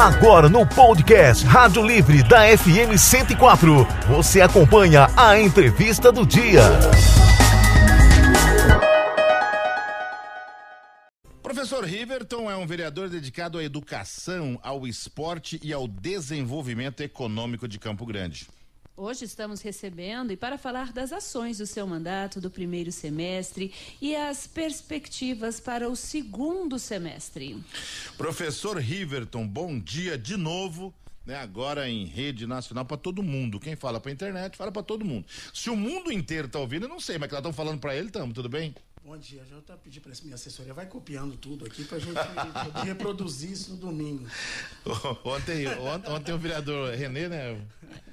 Agora no podcast Rádio Livre da FM 104, você acompanha a entrevista do dia. Professor Riverton é um vereador dedicado à educação, ao esporte e ao desenvolvimento econômico de Campo Grande. Hoje estamos recebendo e para falar das ações do seu mandato do primeiro semestre e as perspectivas para o segundo semestre. Professor Riverton, bom dia de novo. Né, agora em rede nacional para todo mundo. Quem fala para internet, fala para todo mundo. Se o mundo inteiro tá ouvindo, eu não sei, mas que nós estamos falando para ele, estamos, tudo bem? Bom dia, já estou pedindo para minha assessoria, vai copiando tudo aqui para a gente poder reproduzir isso no domingo. Ontem, ontem, ontem o vereador Renê, né?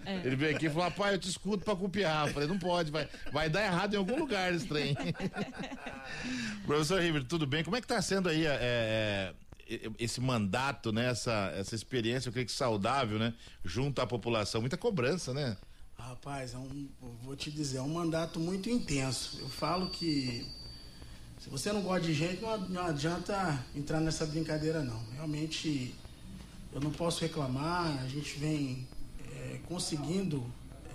É. Ele veio aqui e falou: pai, eu te escuto para copiar. Eu falei: não pode, vai, vai dar errado em algum lugar esse trem. Professor River, tudo bem? Como é que está sendo aí é, é, esse mandato, né? Essa, essa experiência, eu creio que saudável, né? Junto à população, muita cobrança, né? Rapaz, é um, vou te dizer, é um mandato muito intenso. Eu falo que se você não gosta de gente, não, não adianta entrar nessa brincadeira, não. Realmente, eu não posso reclamar, a gente vem é, conseguindo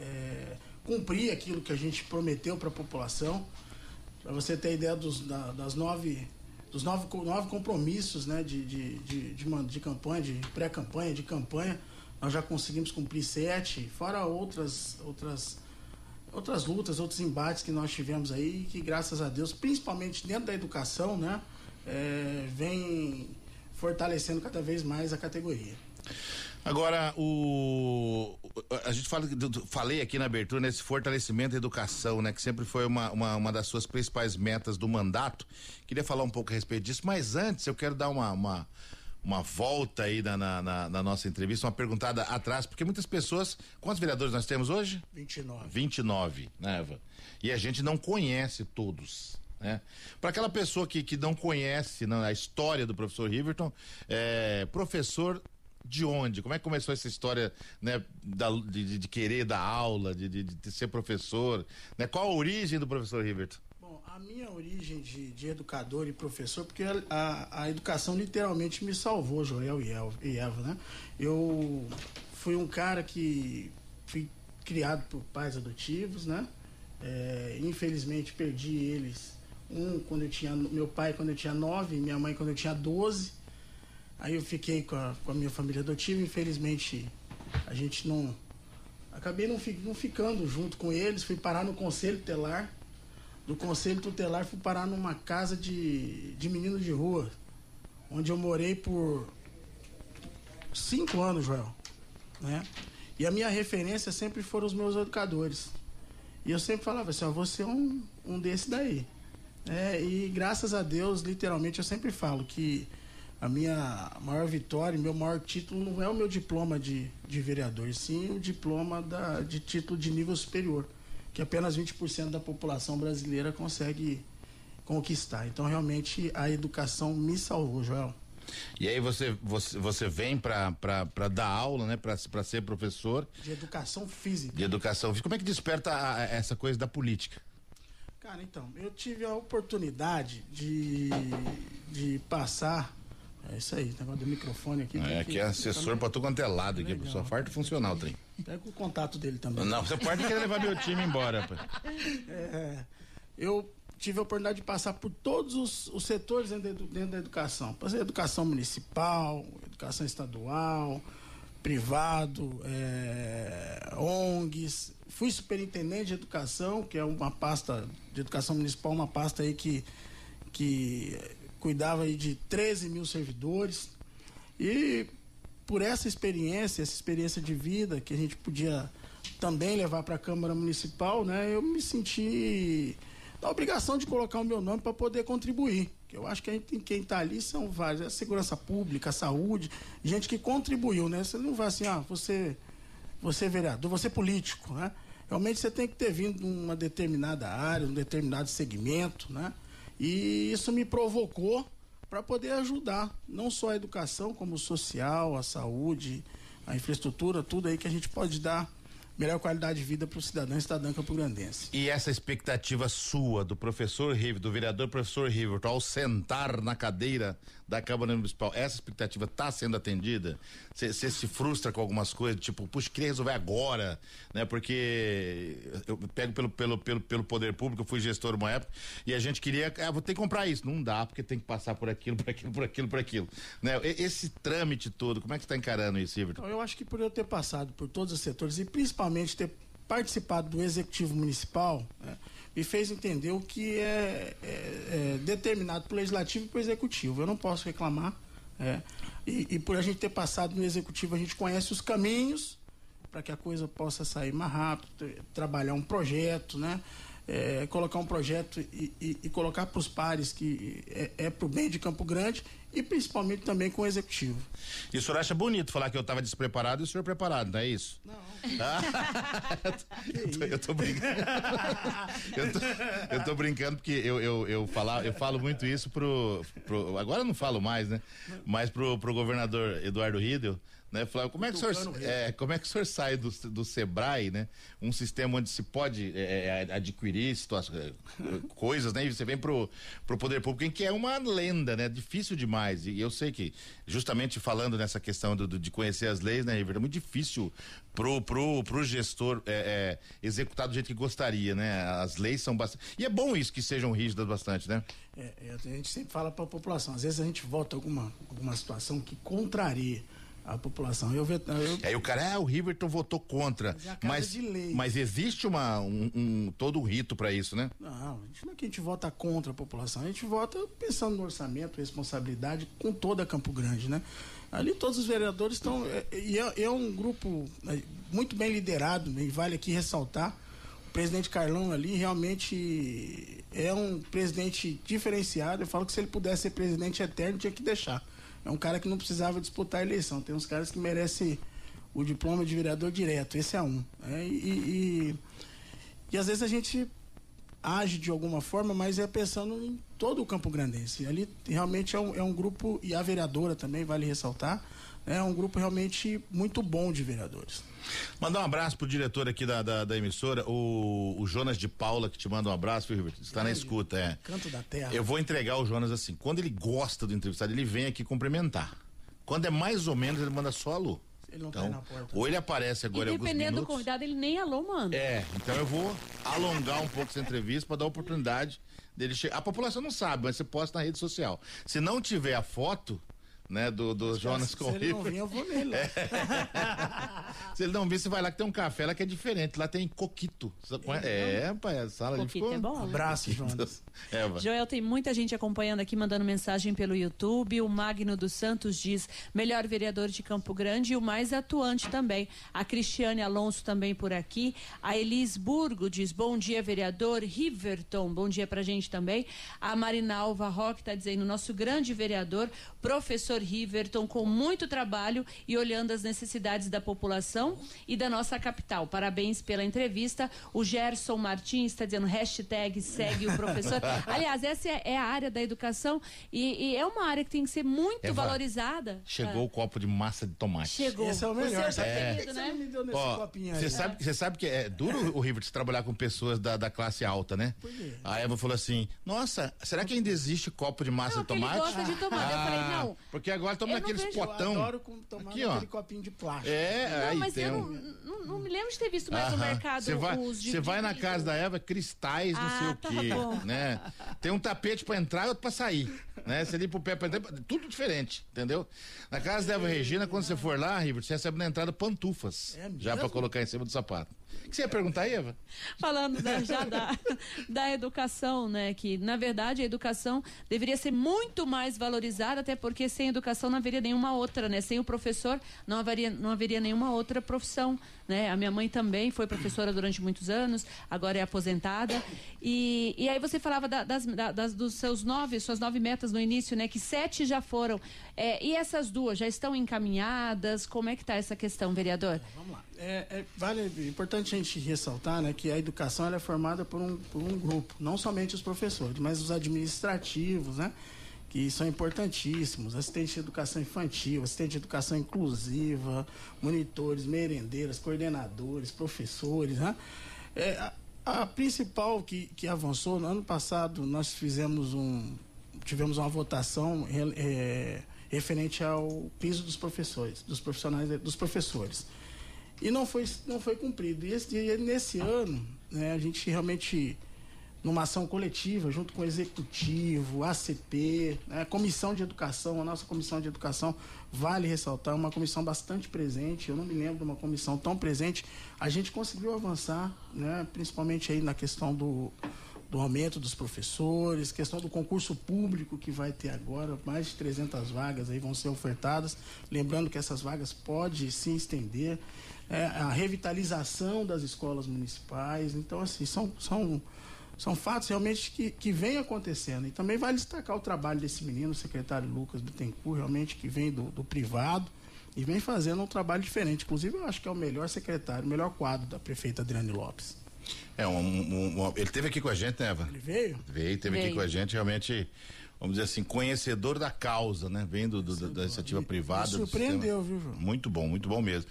é, cumprir aquilo que a gente prometeu para a população. Para você ter ideia dos, da, das nove, dos nove, nove compromissos né, de, de, de, de, de campanha, de pré-campanha, de campanha, nós já conseguimos cumprir sete, fora outras, outras outras lutas, outros embates que nós tivemos aí, que graças a Deus, principalmente dentro da educação, né, é, vem fortalecendo cada vez mais a categoria. Agora, o a gente fala, falei aqui na abertura nesse fortalecimento da educação, né, que sempre foi uma, uma, uma, das suas principais metas do mandato. Queria falar um pouco a respeito disso, mas antes eu quero dar uma, uma uma volta aí na, na, na, nossa entrevista, uma perguntada atrás, porque muitas pessoas. Quantos vereadores nós temos hoje? 29. 29, né, Eva? E a gente não conhece todos. Né? Para aquela pessoa que, que não conhece não, a história do professor Riverton, é, professor de onde? Como é que começou essa história né, da, de, de, querer dar aula, de, de, de ser professor? Né? Qual a origem do professor Riverton? a minha origem de, de educador e professor, porque a, a educação literalmente me salvou, Joel e Eva, né? Eu fui um cara que fui criado por pais adotivos, né? É, infelizmente perdi eles. Um quando eu tinha. Meu pai quando eu tinha nove, minha mãe quando eu tinha doze. Aí eu fiquei com a, com a minha família adotiva, infelizmente a gente não. Acabei não, não ficando junto com eles, fui parar no conselho telar do Conselho Tutelar fui parar numa casa de, de meninos de rua, onde eu morei por cinco anos, Joel. Né? E a minha referência sempre foram os meus educadores. E eu sempre falava assim, ó, você é um, um desse daí. É, e graças a Deus, literalmente, eu sempre falo que a minha maior vitória, meu maior título não é o meu diploma de, de vereador, sim o diploma da, de título de nível superior que apenas 20% da população brasileira consegue conquistar. Então, realmente, a educação me salvou, Joel. E aí você, você, você vem para dar aula, né? Para ser professor. De educação física. De educação física. Como é que desperta a, essa coisa da política? Cara, então, eu tive a oportunidade de, de passar. É isso aí, negócio do microfone aqui. É, aqui é assessor para tudo quanto é lado aqui, só farto funcional, trem. Pega o contato dele também. Não, você pode querer levar meu time embora. É, eu tive a oportunidade de passar por todos os, os setores dentro, dentro, da educação. Passei educação municipal, educação estadual, privado, é, ONGs. Fui superintendente de educação, que é uma pasta de educação municipal, uma pasta aí que, que cuidava de 13 mil servidores. E por essa experiência, essa experiência de vida que a gente podia também levar para a Câmara Municipal, né, eu me senti na obrigação de colocar o meu nome para poder contribuir. Eu acho que gente, quem está ali são vários, a segurança pública, a saúde, gente que contribuiu, né? Você não vai assim, ah, você, você é vereador, você é político, né? Realmente você tem que ter vindo uma determinada área, um determinado segmento, né? E isso me provocou para poder ajudar não só a educação, como o social, a saúde, a infraestrutura, tudo aí que a gente pode dar melhor qualidade de vida para o cidadão e cidadã campograndense. E essa expectativa sua do professor River, do vereador professor River, ao sentar na cadeira da Câmara Municipal, essa expectativa está sendo atendida? Você se frustra com algumas coisas, tipo, puxa, queria resolver agora, né? Porque eu pego pelo, pelo, pelo, pelo poder público, eu fui gestor uma época, e a gente queria, ah, vou ter que comprar isso. Não dá, porque tem que passar por aquilo, por aquilo, por aquilo, por aquilo. Né? Esse trâmite todo, como é que está encarando isso, River? Então, eu acho que por eu ter passado por todos os setores e principalmente ter participado do executivo municipal, né, me fez entender o que é, é, é determinado pelo legislativo e pelo executivo. Eu não posso reclamar. É, e, e, por a gente ter passado no executivo, a gente conhece os caminhos para que a coisa possa sair mais rápido, trabalhar um projeto, né? é, colocar um projeto e, e, e colocar para os pares que é, é para o bem de Campo Grande e principalmente também com o executivo. E o senhor acha bonito falar que eu estava despreparado e o senhor preparado, não é isso? Não. Ah, eu, tô, eu, tô, brincando. eu, tô, eu tô brincando porque eu, eu, eu, falar, eu falo muito isso pro, pro. Agora eu não falo mais, né? Mas pro, pro governador Eduardo Riedel né, Flávio? Como é que o senhor, é, como é que o senhor sai do, do Sebrae, né? Um sistema onde se pode é, é adquirir situações, coisas, né? E você vem pro, pro poder público, em que é uma lenda, né? Difícil demais. E eu sei que, justamente falando nessa questão do, do de conhecer as leis, né, River, é muito difícil pro, pro, pro gestor é, é, executar do jeito que gostaria, né? As leis são bastante. E é bom isso que sejam rígidas bastante, né? É, é a gente sempre fala para a população, às vezes a gente vota alguma, alguma situação que contraria a população. Eu, eu, Aí o cara, ah, o Riverton votou contra. Mas, mas, mas, existe uma, um, um todo um rito para isso, né? Não, a gente não é que a gente vota contra a população, a gente vota pensando no orçamento, responsabilidade com toda Campo Grande, né? Ali todos os vereadores estão. É, e é, é, um grupo é, muito bem liderado, e vale aqui ressaltar. O presidente Carlão ali realmente é um presidente diferenciado. Eu falo que se ele pudesse ser presidente eterno, tinha que deixar é um cara que não precisava disputar a eleição. Tem uns caras que merecem o diploma de vereador direto. Esse é um. É, e, e, e, às vezes a gente age de alguma forma, mas é pensando em todo o Campo Grandense. Ali realmente é um, é um grupo, e a vereadora também, vale ressaltar, é um grupo realmente muito bom de vereadores. Mandar um abraço pro diretor aqui da, da, da emissora, o, o, Jonas de Paula, que te manda um abraço, viu, Está na escuta, é. Canto da terra. Eu vou entregar o Jonas assim. Quando ele gosta do entrevistado, ele vem aqui cumprimentar. Quando é mais ou menos, ele manda só alô. Ele não tá então, tá na porta. Ou ele aparece agora e dependendo do convidado, ele nem alô manda. É, então eu vou alongar um pouco essa entrevista para dar oportunidade dele chegar. A população não sabe, mas você posta na rede social. Se não tiver a foto, né, do, do Jonas com Se ele não vir, eu vou nele. É. se ele não vir, você vai lá que tem um café lá que é diferente. Lá tem coquito. É, é pai, a sala coquito ficou... é bom. Né? Abraço, Jonas. É, Joel, tem muita gente acompanhando aqui, mandando mensagem pelo YouTube. O Magno dos Santos diz: melhor vereador de Campo Grande e o mais atuante também. A Cristiane Alonso também por aqui. A Elis Burgo diz: bom dia, vereador. Riverton, bom dia pra gente também. A Marinalva Roque está dizendo: nosso grande vereador, professor Riverton com muito trabalho e olhando as necessidades da população e da nossa capital. Parabéns pela entrevista. O Gerson Martins está dizendo hashtag segue o professor. Aliás, essa é, é, a área da educação e, e, é uma área que tem que ser muito Eva, valorizada. Chegou é. o copo de massa de tomate. Chegou. Esse é o melhor. Você é. Querido, né? Você sabe, você sabe que é duro o River trabalhar com pessoas da, da classe alta, né? A Eva falou assim: Nossa, será que ainda existe copo de massa não, de tomate? Ele gosta de tomate. Ah, eu falei, não. Porque agora estamos naqueles vejo, potão. Eu adoro tomar aqui, aquele copinho de plástico. É, não, aí mas tem eu um... não, não, não, me lembro de ter visto mais no mercado Você vai, você vai na casa da Eva, cristais, não ah, sei o tá quê, bom. né? Tem um tapete para entrar e outro para sair, né? Você limpa o pé para entrar, tudo diferente, entendeu? Na casa da Eva Regina, quando você for lá, River, você recebe na entrada pantufas, é já para colocar em cima do sapato. O que você ia perguntar, Eva? Falando da, já da, da educação, né? Que, na verdade, a educação deveria ser muito mais valorizada, até porque sem educação não haveria nenhuma outra, né? Sem o professor não haveria, não haveria nenhuma outra profissão, né? A minha mãe também foi professora durante muitos anos, agora é aposentada. E, e aí você falava da, das, da, das, dos seus nove, suas nove metas no início, né? Que sete já foram. É, e essas duas já estão encaminhadas? Como é que está essa questão, vereador? Vamos lá. É, é, vale, é importante a gente ressaltar né, que a educação é formada por um, por um grupo, não somente os professores, mas os administrativos, né? Que são importantíssimos, assistente de educação infantil, assistente de educação inclusiva, monitores, merendeiras, coordenadores, professores, né? É, a, a, principal que, que avançou, no ano passado nós fizemos um, tivemos uma votação é, referente ao piso dos professores, dos profissionais, dos professores. E não foi, não foi cumprido. E, esse, e nesse ano, né, a gente realmente numa ação coletiva, junto com o executivo, ACP, né, comissão de educação, a nossa comissão de educação, vale ressaltar, uma comissão bastante presente, eu não me lembro de uma comissão tão presente, a gente conseguiu avançar, né, principalmente aí na questão do, do aumento dos professores, questão do concurso público que vai ter agora, mais de 300 vagas aí vão ser ofertadas, lembrando que essas vagas podem se estender, é, a revitalização das escolas municipais, então assim, são, são são fatos realmente que, que vem acontecendo. E também vale destacar o trabalho desse menino, o secretário Lucas Bittencourt, realmente que vem do, do privado e vem fazendo um trabalho diferente. Inclusive, eu acho que é o melhor secretário, o melhor quadro da prefeita Adriane Lopes. É, um, um, um, ele teve aqui com a gente, né, Eva? Ele veio? Veio, teve veio. aqui com a gente, realmente vamos dizer assim, conhecedor da causa, né? Vendo do, do, da iniciativa privada. Me surpreendeu, viu, João? Muito bom, muito bom mesmo.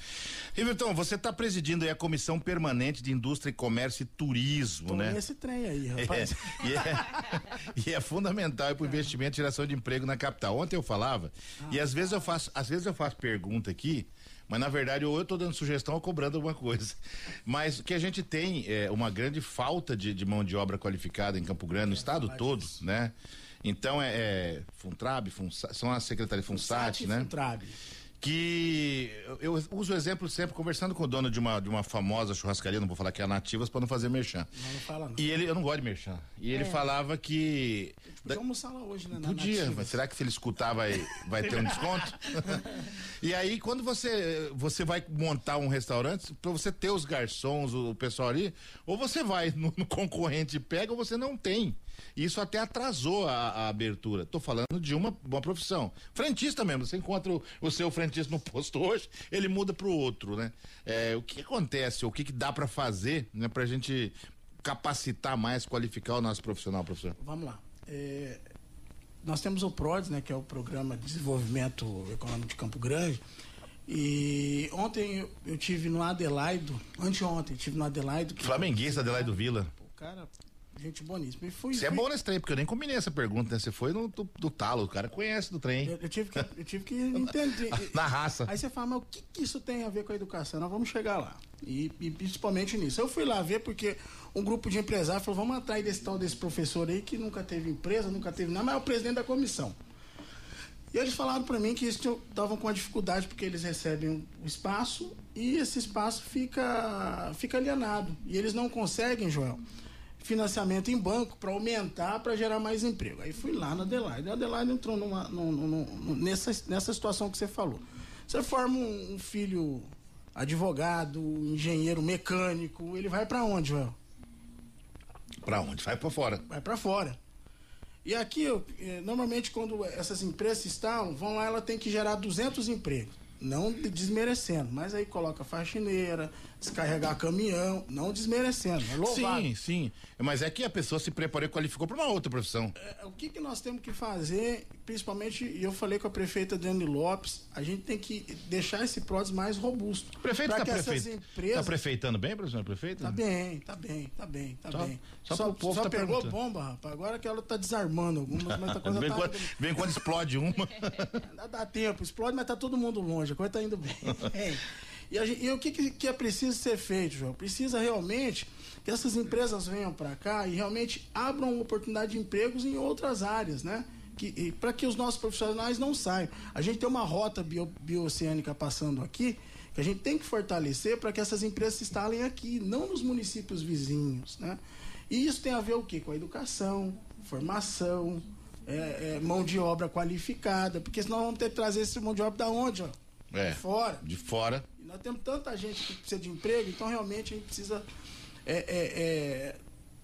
Riverton, você está presidindo aí a Comissão Permanente de Indústria, Comércio e Turismo, Tô né? esse trem aí, rapaz. É, e, é, e, é, fundamental para o investimento e geração de emprego na capital. Ontem eu falava, ah, e às vezes eu faço, às vezes eu faço pergunta aqui, mas na verdade ou eu estou dando sugestão ou cobrando alguma coisa. Mas que a gente tem é, uma grande falta de, de mão de obra qualificada em Campo Grande, no estado todo, né? Então é, é Funtrab, Funsat, são as secretarias Funsat, Funsat né? Funtrab que eu uso o exemplo sempre conversando com o dono de uma, de uma famosa churrascaria, não vou falar que é a Nativas para não fazer merchan. Não, não fala não. E ele, eu não gosto de merchan. E ele é. falava que podia almoçar lá hoje, né? Podia, mas será que se ele escutar vai, vai ter um desconto? e aí quando você você vai montar um restaurante, para você ter os garçons, o pessoal ali, ou você vai no, no concorrente e pega ou você não tem. Isso até atrasou a, a abertura. Estou falando de uma, uma profissão. Frentista mesmo, você encontra o, o seu frentista no posto hoje, ele muda para o outro, né? É, o que acontece, o que, que dá para fazer, né, para a gente capacitar mais, qualificar o nosso profissional, professor? Vamos lá. É, nós temos o PRODES, né, que é o Programa de Desenvolvimento Econômico de Campo Grande. E ontem eu, eu tive no Adelaido, anteontem, tive no Adelaido. Flamenguista Adelaido Vila. O cara Gente boníssima. E fui, Você é bom nesse trem, porque eu nem combinei essa pergunta, né? Você foi no, do, do, talo, o cara conhece do trem. Eu, eu tive, que, eu tive que entender. Na raça. Aí você fala, mas o que, que, isso tem a ver com a educação? Nós vamos chegar lá. E, e, principalmente nisso. Eu fui lá ver porque um grupo de empresários falou, vamos atrás desse tal desse professor aí que nunca teve empresa, nunca teve nada, mas é o presidente da comissão. E eles falaram para mim que eles estavam com a dificuldade porque eles recebem o espaço e esse espaço fica, fica alienado. E eles não conseguem, Joel, financiamento em banco para aumentar, para gerar mais emprego. Aí fui lá na Adelaide. A Adelaide entrou numa, numa, numa, nessa, nessa situação que você falou. Você forma um, um filho advogado, engenheiro mecânico, ele vai para onde, Joel? Para onde? Vai para fora. Vai para fora. E aqui, eh, normalmente, quando essas empresas estão, vão lá, ela tem que gerar 200 empregos. Não desmerecendo, mas aí coloca faxineira, descarregar caminhão, não desmerecendo, é louvável. Sim, sim. Mas é que a pessoa se preparou e qualificou para uma outra profissão. É, o que, que nós temos que fazer, principalmente, e eu falei com a prefeita Dani Lopes, a gente tem que deixar esse prótese mais robusto. O prefeito está prefe... empresas... tá prefeitando bem, professor prefeita? Tá bem, tá bem, tá bem, tá só, bem. Só, só, povo só tá pegou bomba, rapaz. Agora que ela tá desarmando algumas, mas a coisa vem tá... Quando, vem quando explode uma. Dá, dá tempo, explode, mas tá todo mundo longe, a coisa tá indo bem. E, gente, e, o que, que, é preciso ser feito, João? Precisa realmente que essas empresas venham para cá e realmente abram oportunidade de empregos em outras áreas, né? Para que os nossos profissionais não saiam. A gente tem uma rota bio, bioceânica passando aqui que a gente tem que fortalecer para que essas empresas se instalem aqui, não nos municípios vizinhos, né? E isso tem a ver o quê? Com a educação, formação, é, é, mão de obra qualificada, porque senão vamos ter que trazer esse mão de obra da onde, ó? É, de fora. De fora. E nós temos tanta gente que precisa de emprego, então realmente a gente precisa é, é, é,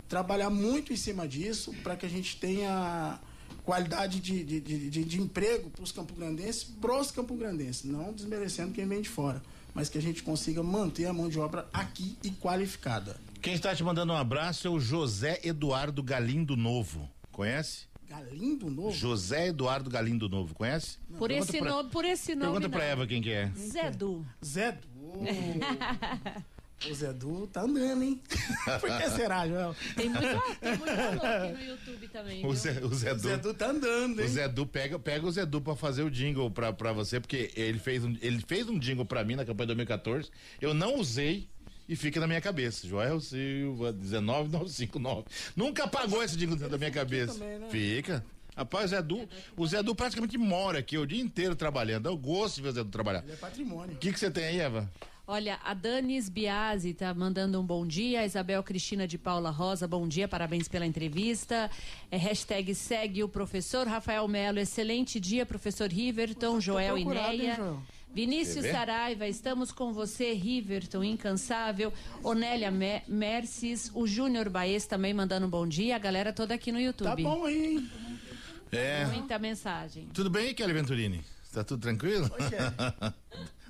trabalhar muito em cima disso para que a gente tenha qualidade de, de, de, de emprego para os campograndenses, pros campograndenses, não desmerecendo quem vem de fora, mas que a gente consiga manter a mão de obra aqui e qualificada. Quem está te mandando um abraço é o José Eduardo Galindo Novo. Conhece? Galindo Novo? José Eduardo Galindo Novo, conhece? Por Pergunta esse, pra- nome, por esse nome. Pergunta pra não. Eva quem que é. Zé Du. Zé Du. O Zé Du tá andando, hein? Por que será, Joel? Tem muito, tem muito aqui no YouTube também. O? Zé, o Zé O Zé Du. Du tá andando, O hein? Zé Du pega, pega o Zé Du pra fazer o jingle pra, pra você, porque ele fez, um, ele fez um jingle pra mim na campanha de 2014. Eu não usei e fica na minha cabeça. Joel Silva, 19959. Nunca apagou esse jingle da minha cabeça. também, né? Fica. Rapaz, o Zé Du, o Zé Du praticamente mora aqui o dia inteiro trabalhando. Eu gosto de ver o Zé Du trabalhar. Ele é patrimônio. O que que você tem aí, Eva? Olha, a Danis Biasi tá mandando um bom dia. A Isabel Cristina de Paula Rosa, bom dia, parabéns pela entrevista. É, hashtag segue o professor Rafael Melo, excelente dia, professor Riverton, Joel e procurado, hein, Neia. Joel? Vinícius? Saraiva, estamos com você, Riverton, incansável. Onélia Me Merces, o Júnior Baez também mandando um bom dia. A galera toda aqui no YouTube. Tá bom aí, hein? É. Muita mensagem. Tudo bem, Kelly Venturini? Tá tudo tranquilo? Oi, Kelly.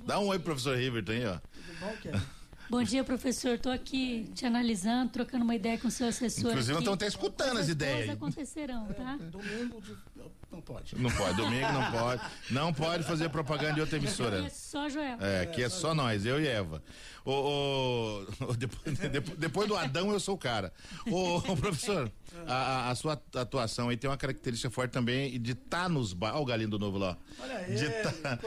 Dá um oi, pro professor Riverton aí, ó. Tudo bom, Kelly? Bom dia, professor. Estou aqui te analisando, trocando uma ideia com o seu assessor. Inclusive, aqui. estão até escutando as ideias acontecerão, tá? Domingo de... Não pode. Não pode, domingo não pode. Não pode fazer propaganda de outra É emissora. só Joel. É, aqui é só nós, eu e Eva. O- o- depois, depois- do Adão, eu sou o cara. O, o professor, a, a- sua atuação aí tem uma característica forte também de estar nos bairros. Olha o galinho do novo lá. Olha De ele, tá-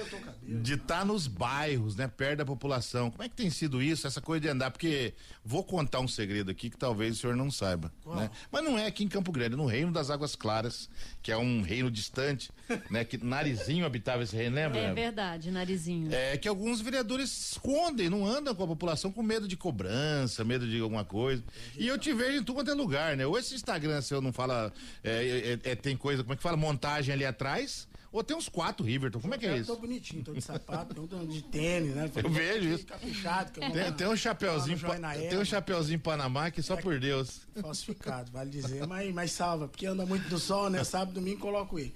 de estar nos bairros, né, perto da população. Como é que tem sido isso, essa coisa de andar? Porque vou contar um segredo aqui que talvez o senhor não saiba, né? Mas não é aqui em Campo Grande, no Reino das Águas Claras, que é um reino distante, né? Que Narizinho habitava esse reino, lembra? É verdade, narizinho. É que alguns vereadores escondem, não andam com a população com medo de cobrança, medo de alguma coisa. E eu te vejo em tudo quanto é lugar, né? Ou esse Instagram seu não fala, é, é, é, tem coisa, como é que fala, montagem ali atrás, ou tem uns quatro Riverton, como é que é Eu tô isso? bonitinho, tô de sapato, tô de tênis, né? Eu vejo isso. Caprichado, que eu Tem, tem um chapeuzinho, pa- tem um chapeuzinho Panamá que só por Deus. Falsificado, vale dizer, mas, mas salva, porque anda muito no sol, né? Sábado, domingo, coloco ele.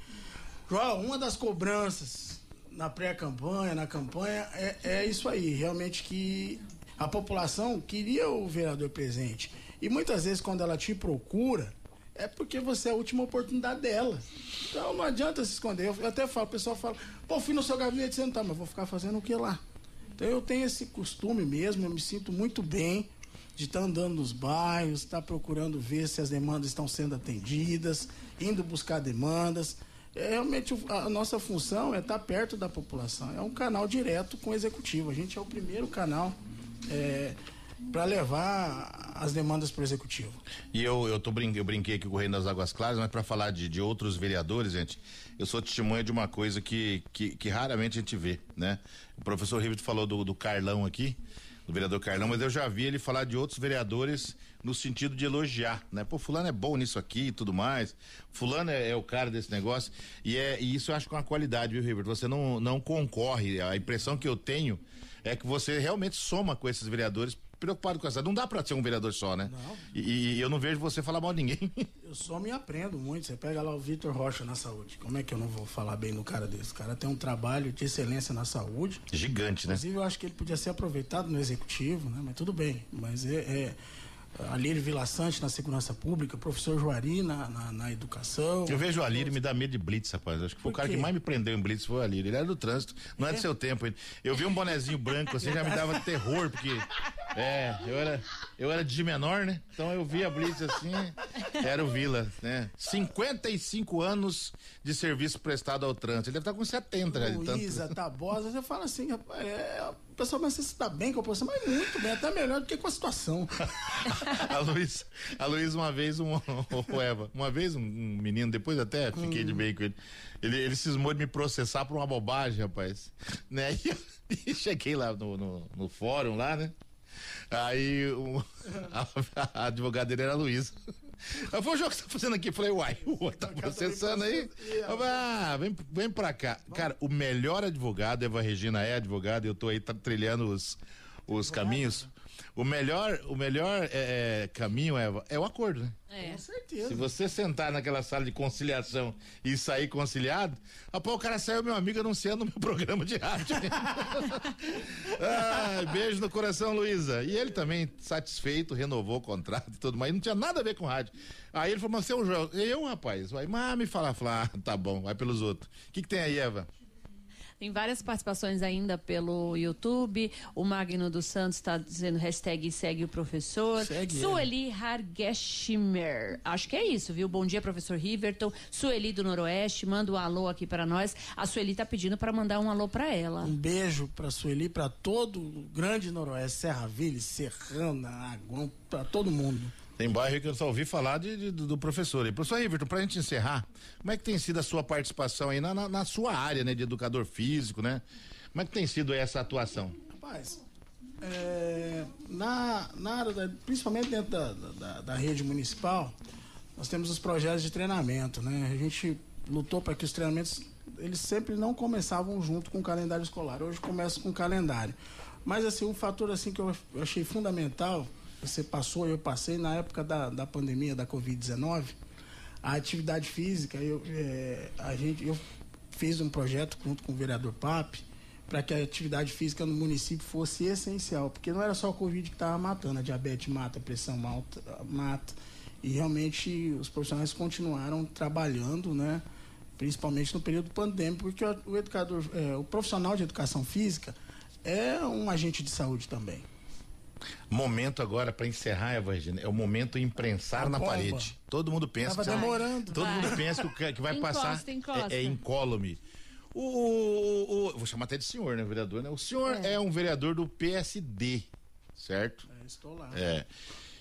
João, uma das cobranças na pré-campanha, na campanha, é, é isso aí, realmente que a população queria o vereador presente. E muitas vezes, quando ela te procura, é porque você é a última oportunidade dela. Então não adianta se esconder. Eu até falo, o pessoal fala, pô, fui no seu gabinete, não tá, mas vou ficar fazendo o que lá? Então eu tenho esse costume mesmo, eu me sinto muito bem de estar andando nos bairros, estar procurando ver se as demandas estão sendo atendidas, indo buscar demandas. É, realmente a nossa função é estar perto da população. É um canal direto com o executivo. A gente é o primeiro canal para levar as demandas para o executivo. E eu, eu, tô brin eu brinquei aqui com o Reino das Águas Claras, mas para falar de, de outros vereadores, gente, eu sou testemunha de uma coisa que, que, que raramente a gente vê, né? O professor Rivet falou do, do Carlão aqui, do vereador Carlão, mas eu já vi ele falar de outros vereadores no sentido de elogiar, né? Pô, fulano é bom nisso aqui e tudo mais, fulano é, é o cara desse negócio, e, é, e isso eu acho que é uma qualidade, viu, Rivet? Você não, não concorre, a impressão que eu tenho é que você realmente soma com esses vereadores preocupado com essa. Não dá pra ser um vereador só, né? Não. E, e eu não vejo você falar mal de ninguém. Eu só me aprendo muito. Você pega lá o Vitor Rocha na saúde. Como é que eu não vou falar bem no cara desse? O cara tem um trabalho de excelência na saúde. Gigante, né? Inclusive, eu acho que ele podia ser aproveitado no executivo, né? Mas tudo bem. Mas é. é a Lírio Vila Sante na segurança pública, professor Juari na, na, na educação. Eu vejo o Alírio e me dá medo de blitz, rapaz. Acho que foi o cara que mais me prendeu em blitz foi o Alírio. Ele era do trânsito, não é, do seu tempo. Eu vi um bonezinho branco assim, já me dava terror, porque é, eu era, eu era de menor, né? Então eu via blitz assim, era o Vila, né? 55 anos de serviço prestado ao trânsito. Ele deve estar com 70 já de tanto. Luísa, Tabosa, você fala assim, rapaz, é, o pessoal que você está bem com a posição, mas muito bem, até melhor do que com a situação. A Luiz, a Luiz uma vez, um, o Eva, uma vez um, um menino, depois até fiquei de bem com ele, ele, ele cismou de me processar por uma bobagem, rapaz, né, e, eu- e cheguei lá no, no, no fórum lá, né, aí o- a, a advogada dele era a Luísa. Aí foi o jogo que você tá fazendo aqui. Eu falei, uai, o outro tá processando aí. Eu falei, ah, vem, vem pra cá. Cara, o melhor advogado, Eva Regina é advogada, eu tô aí tá, trilhando os, os caminhos. O melhor, o melhor é, é, caminho é, é o acordo, né? É. Com certeza. Se você sentar naquela sala de conciliação e sair conciliado, após o cara saiu, meu amigo, anunciando o meu programa de rádio. ah, beijo no coração, Luísa. E ele também, satisfeito, renovou o contrato e tudo mais. Não tinha nada a ver com rádio. Aí ele falou, mas você é um jogo. Eu, rapaz, vai, mas me falar, falar, ah, tá bom, vai pelos outros. O que, que tem aí, Eva? Tem várias participações ainda pelo YouTube. O Magno dos Santos está dizendo hashtag segue o professor. Segue Sueli Hargeshimer. Acho que é isso, viu? Bom dia, professor Riverton. Sueli do Noroeste, manda um alô aqui para nós. A Sueli tá pedindo para mandar um alô para ela. Um beijo pra Sueli, pra todo o grande noroeste, Serraville, Serrana, Aguão, pra todo mundo. Tem bairro que eu só ouvi falar de, de- do professor. Professor Riverton, pra gente encerrar, como é que tem sido a sua participação aí na, na, na sua área, né, de educador físico, né? Como é que tem sido essa atuação? Rapaz, é, na, na área, da- principalmente dentro da, da, da rede municipal, nós temos os projetos de treinamento, né? A gente lutou para que os treinamentos, eles sempre não começavam junto com o calendário escolar. Hoje começa com o calendário. Mas, assim, um fator assim que eu achei fundamental, você passou, eu passei, na época da, da pandemia da Covid-19, a atividade física, eu, é, a gente, eu fiz um projeto junto com o vereador Pape para que a atividade física no município fosse essencial, porque não era só a Covid que estava matando, a diabetes mata, a pressão alta mata, e realmente os profissionais continuaram trabalhando, né? principalmente no período pandêmico, porque o, o educador, é, o profissional de educação física é um agente de saúde também. Momento agora para encerrar, Eva Regina, é o momento imprensar na parede. Todo mundo pensa Tava que demorando. Todo Vai. mundo pensa que, que- vai Encosta, passar encosta. é, é incólume. O, o- o- vou chamar até de senhor, né, vereador? Né? O senhor é. um vereador do PSD, certo? É, estou lá. É.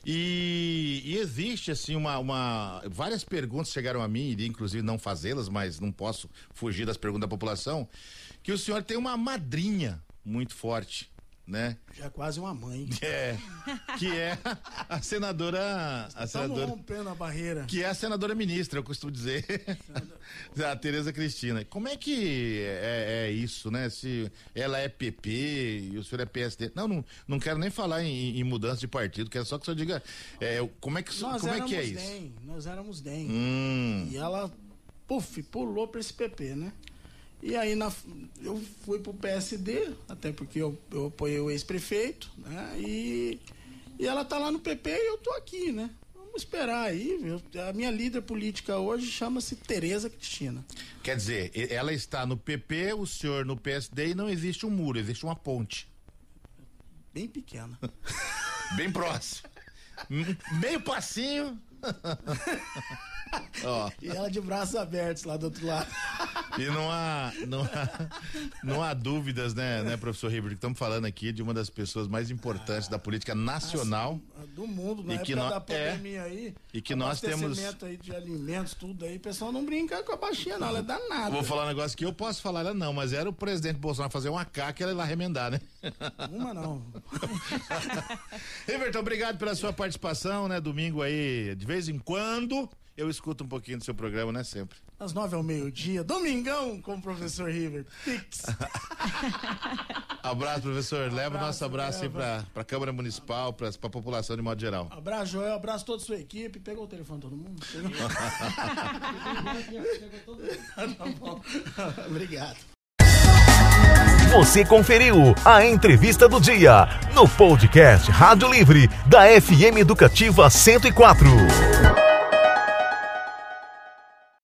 E, e existe assim uma, uma várias perguntas chegaram a mim, iria inclusive não fazê-las, mas não posso fugir das perguntas da população, que o senhor tem uma madrinha muito forte, né? Já é quase uma mãe. É, que é a senadora, a senadora, rompendo a barreira. que é a senadora ministra, eu costumo dizer, a Tereza Cristina. Como é que é, é isso, né? Se ela é PP e o senhor é PSD. Não, não, não quero nem falar em, em mudança de partido, quero só que o senhor diga é, como é que, Nós como é, que é isso? DEM, nós éramos DEM. Hum, E ela, puf, pulou para esse PP, né? E aí na, eu fui pro PSD, até porque eu, eu apoiei o ex-prefeito, né? E, e ela tá lá no PP e eu tô aqui, né? Vamos esperar aí. viu? A minha líder política hoje chama-se Tereza Cristina. quer dizer, ela está no PP, o senhor no PSD e não existe um muro, existe uma ponte. Bem pequena. Bem próximo. Meio passinho. Ó, E ela de braços abertos lá do outro lado. e não há, não há, não há dúvidas, né, né, professor Ribeiro, que estamos falando aqui de uma das pessoas mais importantes da política nacional. Do mundo, na E que nó- da pandemia aí. E que nós temos- aí de alimentos, tudo aí. O pessoal não brinca com a baixinha, não. Ela é danada. Vou falar um negócio que eu posso falar, ela não, mas era o presidente Bolsonaro fazer um AK que ela ia lá remendar, né? Uma não. Everton, obrigado pela sua participação, né? Domingo aí, de vez em quando, eu escuto um pouquinho do seu programa, né? Sempre. Às nove ao meio-dia, domingão com o professor River. Pix. Abraço, professor. Leva o Abraço, nosso abraço aí leva. para a Câmara Municipal, para a população de modo geral. Abraço, Joel. Abraço toda a sua equipe. Pegou o telefone todo mundo? Pegou? tá bom. Obrigado. Você conferiu a entrevista do dia no podcast Rádio Livre da FM Educativa 104.